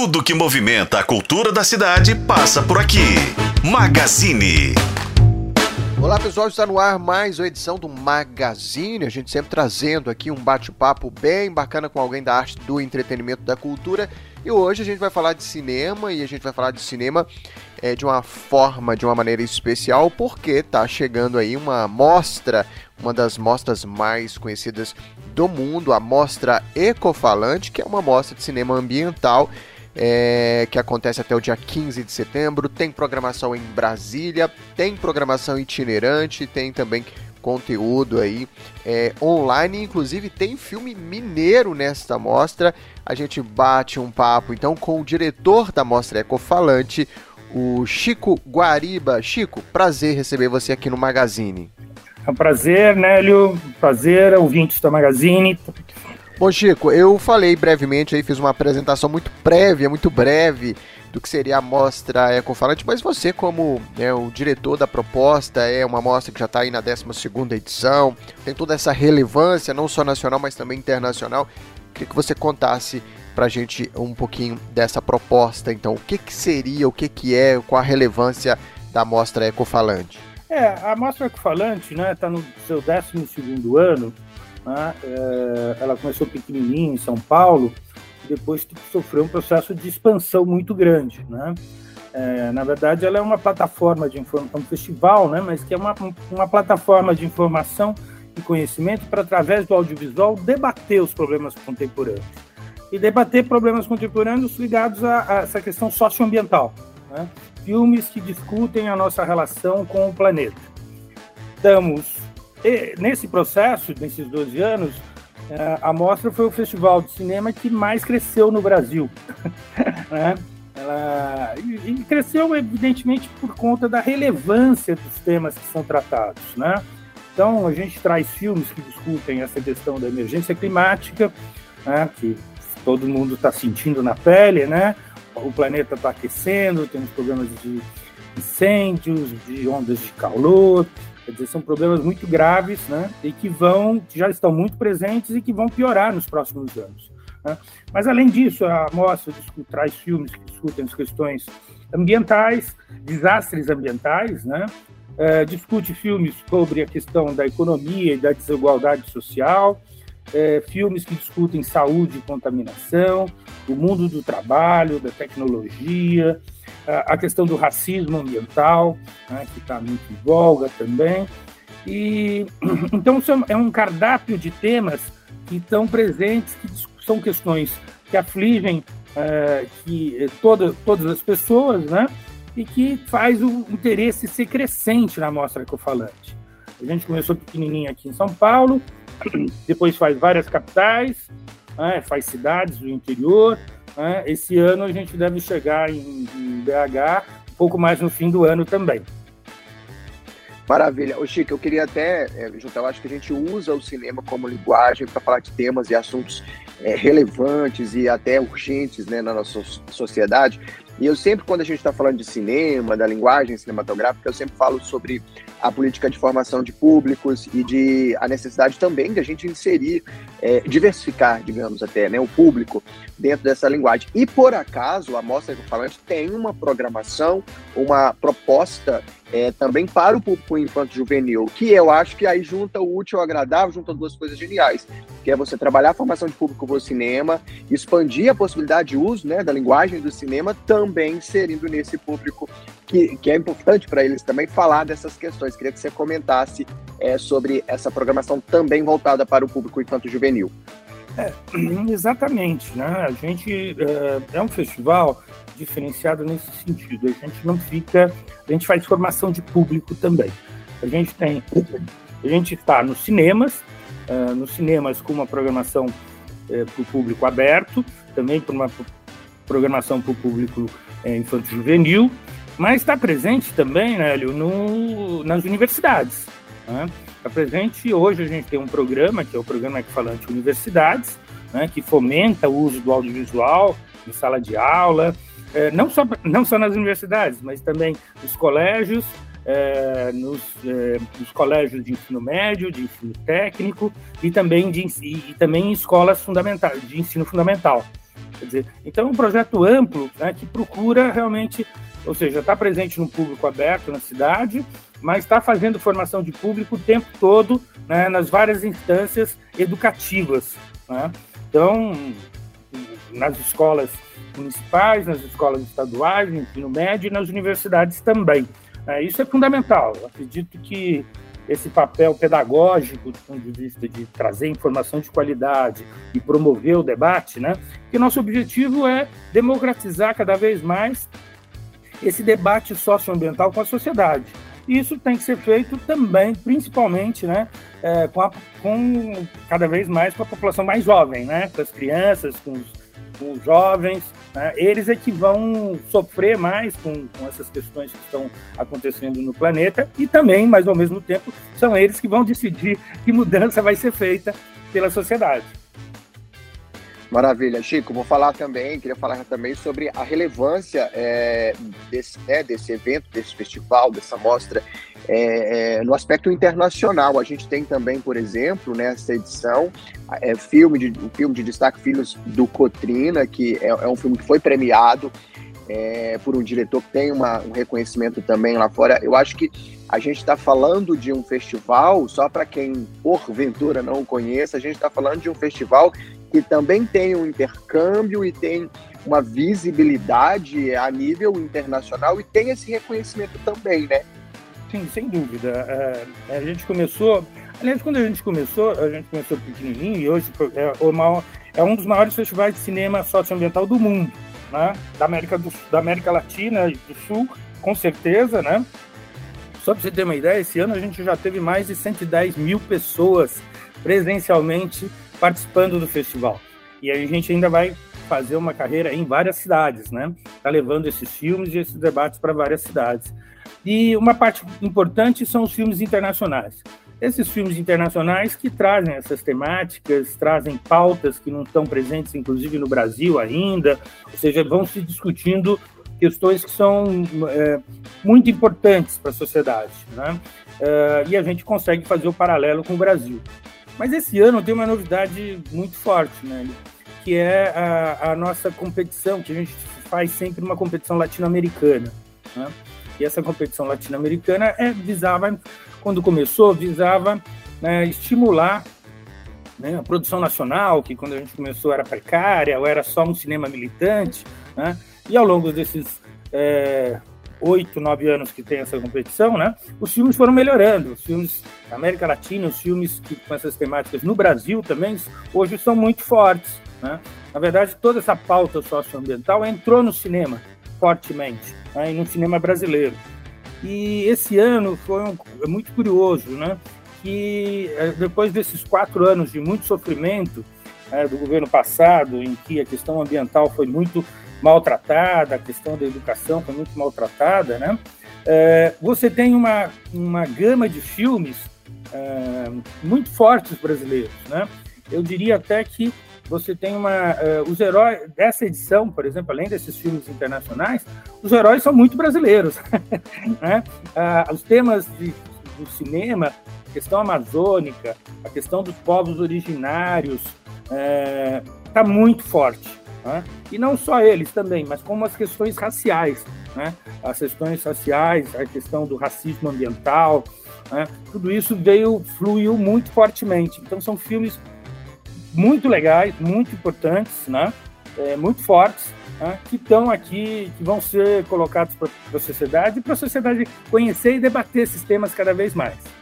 Tudo que movimenta a cultura da cidade passa por aqui. Magazine. Olá pessoal, está no ar mais uma edição do Magazine. A gente sempre trazendo aqui um bate-papo bem bacana com alguém da arte, do entretenimento, da cultura. E hoje a gente vai falar de cinema e a gente vai falar de cinema é, de uma forma, de uma maneira especial, porque tá chegando aí uma mostra, uma das mostras mais conhecidas do mundo, a Mostra Ecofalante, que é uma mostra de cinema ambiental é, que acontece até o dia 15 de setembro. Tem programação em Brasília, tem programação itinerante, tem também conteúdo aí é, online, inclusive tem filme mineiro nesta mostra. A gente bate um papo então com o diretor da mostra Ecofalante, o Chico Guariba. Chico, prazer receber você aqui no Magazine. É um prazer, Nélio. Prazer, ouvintes da Magazine. Bom, Chico, eu falei brevemente aí, fiz uma apresentação muito prévia, muito breve do que seria a mostra Ecofalante, mas você, como né, o diretor da proposta, é uma mostra que já está aí na 12 edição, tem toda essa relevância, não só nacional, mas também internacional. Queria que você contasse para a gente um pouquinho dessa proposta, então, o que, que seria, o que, que é, qual a relevância da mostra Ecofalante? É, a mostra Ecofalante está né, tá no seu 12 ano, né? É, ela começou pequenininha em São Paulo, depois sofreu um processo de expansão muito grande. Né? É, na verdade, ela é uma plataforma de informação, um festival, né? mas que é uma, uma plataforma de informação e conhecimento para, através do audiovisual, debater os problemas contemporâneos. E debater problemas contemporâneos ligados a, a essa questão socioambiental. Né? Filmes que discutem a nossa relação com o planeta. Estamos e, nesse processo, nesses 12 anos, é, a mostra foi o festival de cinema que mais cresceu no Brasil. né? Ela, e cresceu, evidentemente, por conta da relevância dos temas que são tratados. Né? Então, a gente traz filmes que discutem essa questão da emergência climática, né? que todo mundo está sentindo na pele, né? O planeta está aquecendo, temos problemas de incêndios, de ondas de calor, Quer dizer, são problemas muito graves, né? E que vão, que já estão muito presentes e que vão piorar nos próximos anos. Né? Mas além disso, a mostra traz filmes que discutem as questões ambientais, desastres ambientais, né? É, discute filmes sobre a questão da economia e da desigualdade social, é, filmes que discutem saúde e contaminação, o mundo do trabalho, da tecnologia, a questão do racismo ambiental, né, que está muito em voga também. E então é um cardápio de temas que estão presentes, que são questões que afligem é, que é, toda, todas as pessoas, né? E que faz o interesse ser crescente na mostra ecofalante. A gente começou pequenininho aqui em São Paulo, depois faz várias capitais, né, faz cidades do interior, né? Esse ano a gente deve chegar em, em BH um pouco mais no fim do ano também. Maravilha. Ô Chico, eu queria até é, eu acho que a gente usa o cinema como linguagem para falar de temas e assuntos é, relevantes e até urgentes né, na nossa sociedade. E eu sempre, quando a gente está falando de cinema, da linguagem cinematográfica, eu sempre falo sobre a política de formação de públicos e de a necessidade também de a gente inserir, é, diversificar, digamos até, né, o público dentro dessa linguagem. E por acaso, a Mostra Falante tem uma programação, uma proposta é, também para o público infanto juvenil, que eu acho que aí junta o útil ao agradável, junta duas coisas geniais, que é você trabalhar a formação de público para o cinema, expandir a possibilidade de uso né, da linguagem do cinema, também inserindo nesse público que, que é importante para eles também falar dessas questões. Queria que você comentasse é, sobre essa programação também voltada para o público infanto juvenil. É, exatamente, né? A gente é, é um festival diferenciado nesse sentido. A gente não fica, a gente faz formação de público também. A gente tem, a gente está nos cinemas, uh, nos cinemas com uma programação uh, para o público aberto, também para uma programação para o público uh, infantil juvenil, mas está presente também, Nélio, no, nas universidades. Né? Está presente hoje a gente tem um programa que é o programa Equifalante Universidades, né, que fomenta o uso do audiovisual em sala de aula, é, não, só, não só nas universidades, mas também nos colégios, é, nos, é, nos, colégios de ensino médio, de ensino técnico e também, de, e, e também em escolas fundamentais, de ensino fundamental. Quer dizer, então é um projeto amplo né, que procura realmente, ou seja, está presente no público aberto na cidade, mas está fazendo formação de público o tempo todo né, nas várias instâncias educativas. Né? Então, nas escolas municipais, nas escolas estaduais, no ensino médio e nas universidades também. É, isso é fundamental. Acredito que esse papel pedagógico, do ponto de vista de trazer informação de qualidade e promover o debate, né? Que nosso objetivo é democratizar cada vez mais esse debate socioambiental com a sociedade. Isso tem que ser feito também, principalmente, né, é, com, a, com, cada vez mais com a população mais jovem, né, com as crianças, com os, com os jovens, né, eles é que vão sofrer mais com, com essas questões que estão acontecendo no planeta e também, mas ao mesmo tempo, são eles que vão decidir que mudança vai ser feita pela sociedade. Maravilha, Chico. Vou falar também, queria falar também sobre a relevância é, desse, né, desse evento, desse festival, dessa mostra é, é, no aspecto internacional. A gente tem também, por exemplo, nessa edição, é, filme de, o filme de destaque Filhos do Cotrina, que é, é um filme que foi premiado é, por um diretor que tem uma, um reconhecimento também lá fora. Eu acho que a gente está falando de um festival, só para quem porventura não conheça, a gente está falando de um festival que também tem um intercâmbio e tem uma visibilidade a nível internacional e tem esse reconhecimento também, né? Sim, sem dúvida. É, a gente começou, aliás, quando a gente começou, a gente começou pequenininho e hoje é, maior, é um dos maiores festivais de cinema socioambiental do mundo, né? Da América, do, da América Latina e do Sul, com certeza, né? Só para você ter uma ideia, esse ano a gente já teve mais de 110 mil pessoas presencialmente participando do festival. E a gente ainda vai fazer uma carreira em várias cidades, né? Tá levando esses filmes e esses debates para várias cidades. E uma parte importante são os filmes internacionais. Esses filmes internacionais que trazem essas temáticas, trazem pautas que não estão presentes, inclusive no Brasil ainda, ou seja, vão se discutindo questões que são é, muito importantes para a sociedade, né? É, e a gente consegue fazer o paralelo com o Brasil. Mas esse ano tem uma novidade muito forte, né? Que é a, a nossa competição, que a gente faz sempre uma competição latino-americana. Né? E essa competição latino-americana é, visava, quando começou, visava né, estimular né, a produção nacional, que quando a gente começou era precária, ou era só um cinema militante, né? E ao longo desses é, oito, nove anos que tem essa competição, né, os filmes foram melhorando. Os filmes da América Latina, os filmes que, com essas temáticas no Brasil também, hoje são muito fortes. Né? Na verdade, toda essa pauta socioambiental entrou no cinema fortemente, né, e no cinema brasileiro. E esse ano foi um, é muito curioso, né? que é, depois desses quatro anos de muito sofrimento é, do governo passado, em que a questão ambiental foi muito maltratada, a questão da educação foi muito maltratada, né? É, você tem uma, uma gama de filmes é, muito fortes brasileiros, né? Eu diria até que você tem uma é, os heróis dessa edição, por exemplo, além desses filmes internacionais, os heróis são muito brasileiros, né? Ah, os temas de, do cinema, a questão amazônica, a questão dos povos originários, está é, muito forte. Né? E não só eles também, mas como as questões raciais, né? as questões raciais, a questão do racismo ambiental, né? tudo isso veio, fluiu muito fortemente. Então são filmes muito legais, muito importantes, né? É, muito fortes, né? que estão aqui, que vão ser colocados para a sociedade, para a sociedade conhecer e debater esses temas cada vez mais.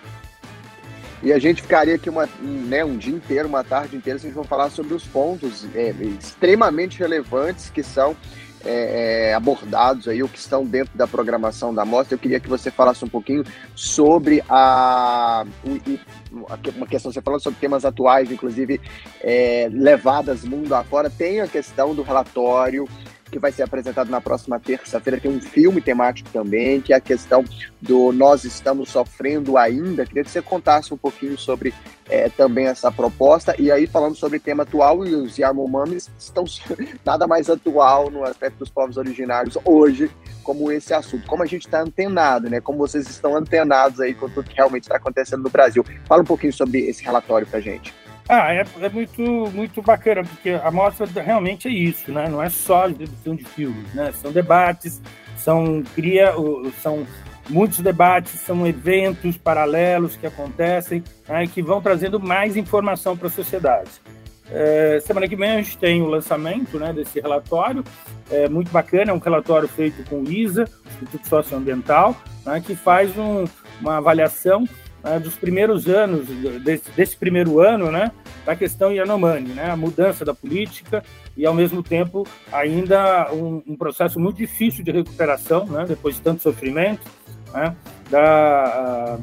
E a gente ficaria aqui uma, né, um dia inteiro, uma tarde inteira, se a gente for falar sobre os pontos é, extremamente relevantes que são é, é, abordados aí, ou que estão dentro da programação da mostra. Eu queria que você falasse um pouquinho sobre a, uma questão, você falando sobre temas atuais, inclusive é, levadas mundo afora, tem a questão do relatório que vai ser apresentado na próxima terça-feira. Tem um filme temático também, que é a questão do Nós Estamos Sofrendo Ainda. Queria que você contasse um pouquinho sobre é, também essa proposta. E aí, falando sobre tema atual, e os Yamomamis estão nada mais atual no aspecto dos povos originários hoje, como esse assunto. Como a gente está antenado, né? Como vocês estão antenados aí com tudo que realmente está acontecendo no Brasil. Fala um pouquinho sobre esse relatório para gente. Ah, é, é, muito, muito bacana, porque a mostra realmente é isso, né? Não é só exibição de filmes, né? São debates, são, cria, são muitos debates, são eventos paralelos que acontecem né, que vão trazendo mais informação para a sociedade. É, semana que vem a gente tem o lançamento né, desse relatório, é muito bacana, é um relatório feito com o ISA, Instituto Socioambiental, né, que faz um, uma avaliação né, dos primeiros anos, desse, desse, primeiro ano, né, da questão Yanomami, né, a mudança da política e, ao mesmo tempo, ainda um, um processo muito difícil de recuperação, né, depois de tanto sofrimento, né, da,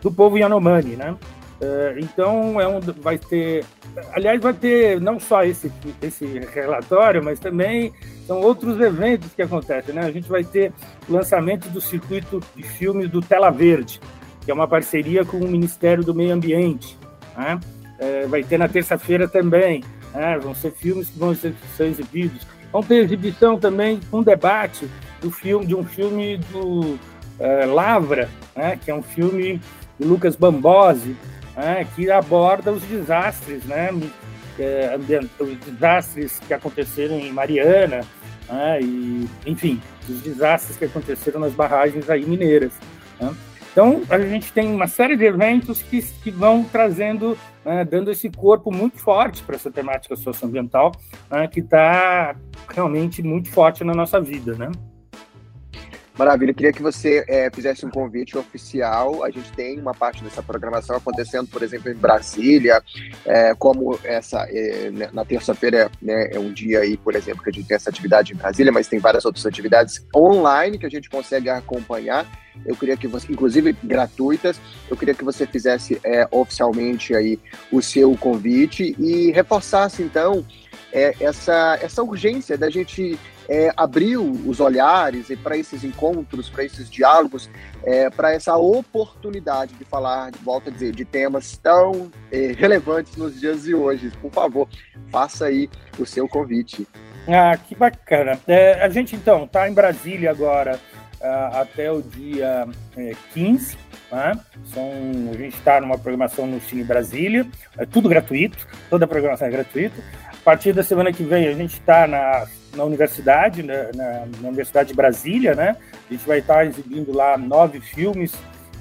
do povo Yanomami, né, é, então é um, vai ter, aliás, vai ter não só esse, esse relatório, mas também são outros eventos que acontecem. Né? A gente vai ter o lançamento do circuito de filmes do Tela Verde, que é uma parceria com o Ministério do Meio Ambiente. Né? É, vai ter na terça-feira também. Né? Vão ser filmes que vão ser, ser exibidos. Vão ter exibição também, um debate do filme, de um filme do é, Lavra, né? que é um filme de Lucas Bambosi, né, que aborda os desastres, né, é, os desastres que aconteceram em Mariana, né, e, enfim, os desastres que aconteceram nas barragens aí mineiras. Né. Então, a gente tem uma série de eventos que, que vão trazendo, né, dando esse corpo muito forte para essa temática socioambiental, né, que está realmente muito forte na nossa vida, né? Maravilha, eu queria que você é, fizesse um convite oficial. A gente tem uma parte dessa programação acontecendo, por exemplo, em Brasília, é, como essa é, né, na terça-feira né, é um dia aí, por exemplo, que a gente tem essa atividade em Brasília, mas tem várias outras atividades online que a gente consegue acompanhar. Eu queria que você, inclusive gratuitas, eu queria que você fizesse é, oficialmente aí o seu convite e reforçasse então é, essa, essa urgência da gente é, abriu os olhares para esses encontros, para esses diálogos, é, para essa oportunidade de falar, volta a dizer, de temas tão é, relevantes nos dias de hoje. Por favor, faça aí o seu convite. Ah, que bacana. É, a gente então está em Brasília agora uh, até o dia é, 15. Né? São, a gente está numa programação no Cine Brasília, é tudo gratuito, toda a programação é gratuita. A partir da semana que vem a gente está na na universidade, na, né, na, na, Universidade de Brasília, né? A gente vai estar exibindo lá nove filmes,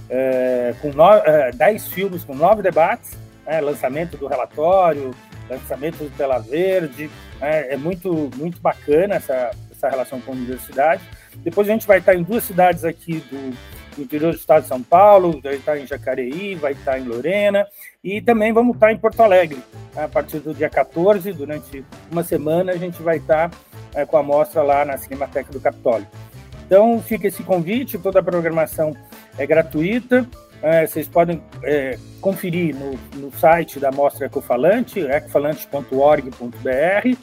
é, com no, é, dez filmes com nove debates, né? lançamento do relatório, lançamento do Tela Verde, né? é muito, muito bacana essa, essa relação com a universidade. Depois a gente vai estar em duas cidades aqui do, do interior do estado de São Paulo, vai estar em Jacareí, vai estar em Lorena, e também vamos estar em Porto Alegre. A partir do dia 14, durante uma semana, a gente vai estar é, com a mostra lá na Cinemateca do Capitólio. Então fica esse convite, toda a programação é gratuita. É, vocês podem é, conferir no, no, site da Mostra Ecofalante, ecofalante.org.br?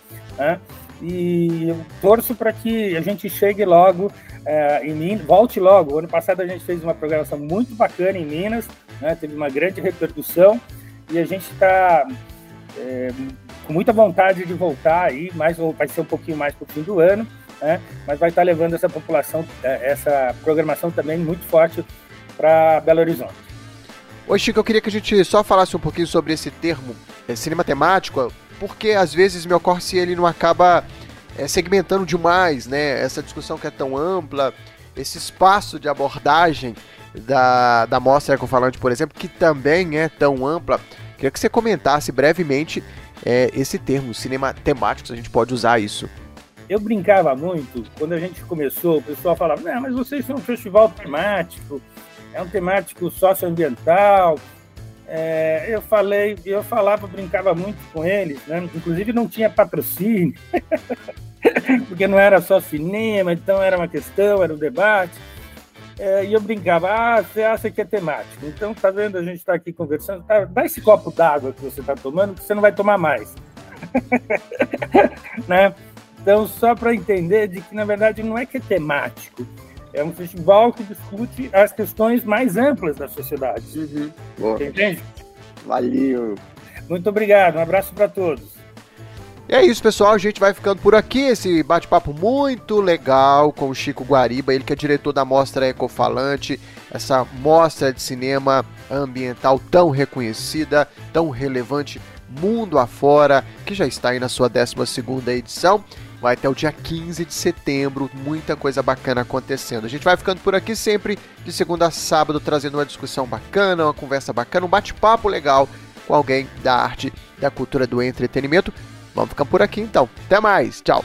E eu torço para que a gente chegue logo é, em Minas, volte logo. O ano passado a gente fez uma programação muito bacana em Minas, né? teve uma grande repercussão, e a gente está é, com muita vontade de voltar aí, mas vai ser um pouquinho mais para o fim do ano, né? Mas vai estar levando essa população, é, essa programação também muito forte para Belo Horizonte. Oi, Chico, eu queria que a gente só falasse um pouquinho sobre esse termo cinema temático, porque às vezes me ocorre se ele não acaba é, segmentando demais, né? Essa discussão que é tão ampla, esse espaço de abordagem da, da mostra ecofalante, por exemplo, que também é tão ampla. Queria que você comentasse brevemente é, esse termo, cinema temático, a gente pode usar isso. Eu brincava muito, quando a gente começou, o pessoal falava, não, mas vocês são um festival temático, é um temático socioambiental. É, eu falei, eu falava, brincava muito com eles, né? inclusive não tinha patrocínio, porque não era só cinema, então era uma questão, era um debate. É, e eu brincava, ah, você acha que é temático. Então, tá vendo, a gente está aqui conversando, tá, dá esse copo d'água que você está tomando, que você não vai tomar mais. né? Então, só para entender de que, na verdade, não é que é temático, é um festival que discute as questões mais amplas da sociedade. Uhum. Entende? Valeu. Muito obrigado, um abraço para todos. E é isso, pessoal. A gente vai ficando por aqui. Esse bate-papo muito legal com o Chico Guariba, ele que é diretor da Mostra Ecofalante, essa mostra de cinema ambiental tão reconhecida, tão relevante Mundo Afora, que já está aí na sua 12 edição. Vai até o dia 15 de setembro, muita coisa bacana acontecendo. A gente vai ficando por aqui sempre, de segunda a sábado, trazendo uma discussão bacana, uma conversa bacana, um bate-papo legal com alguém da arte, da cultura do entretenimento. Vamos ficar por aqui então. Até mais, tchau!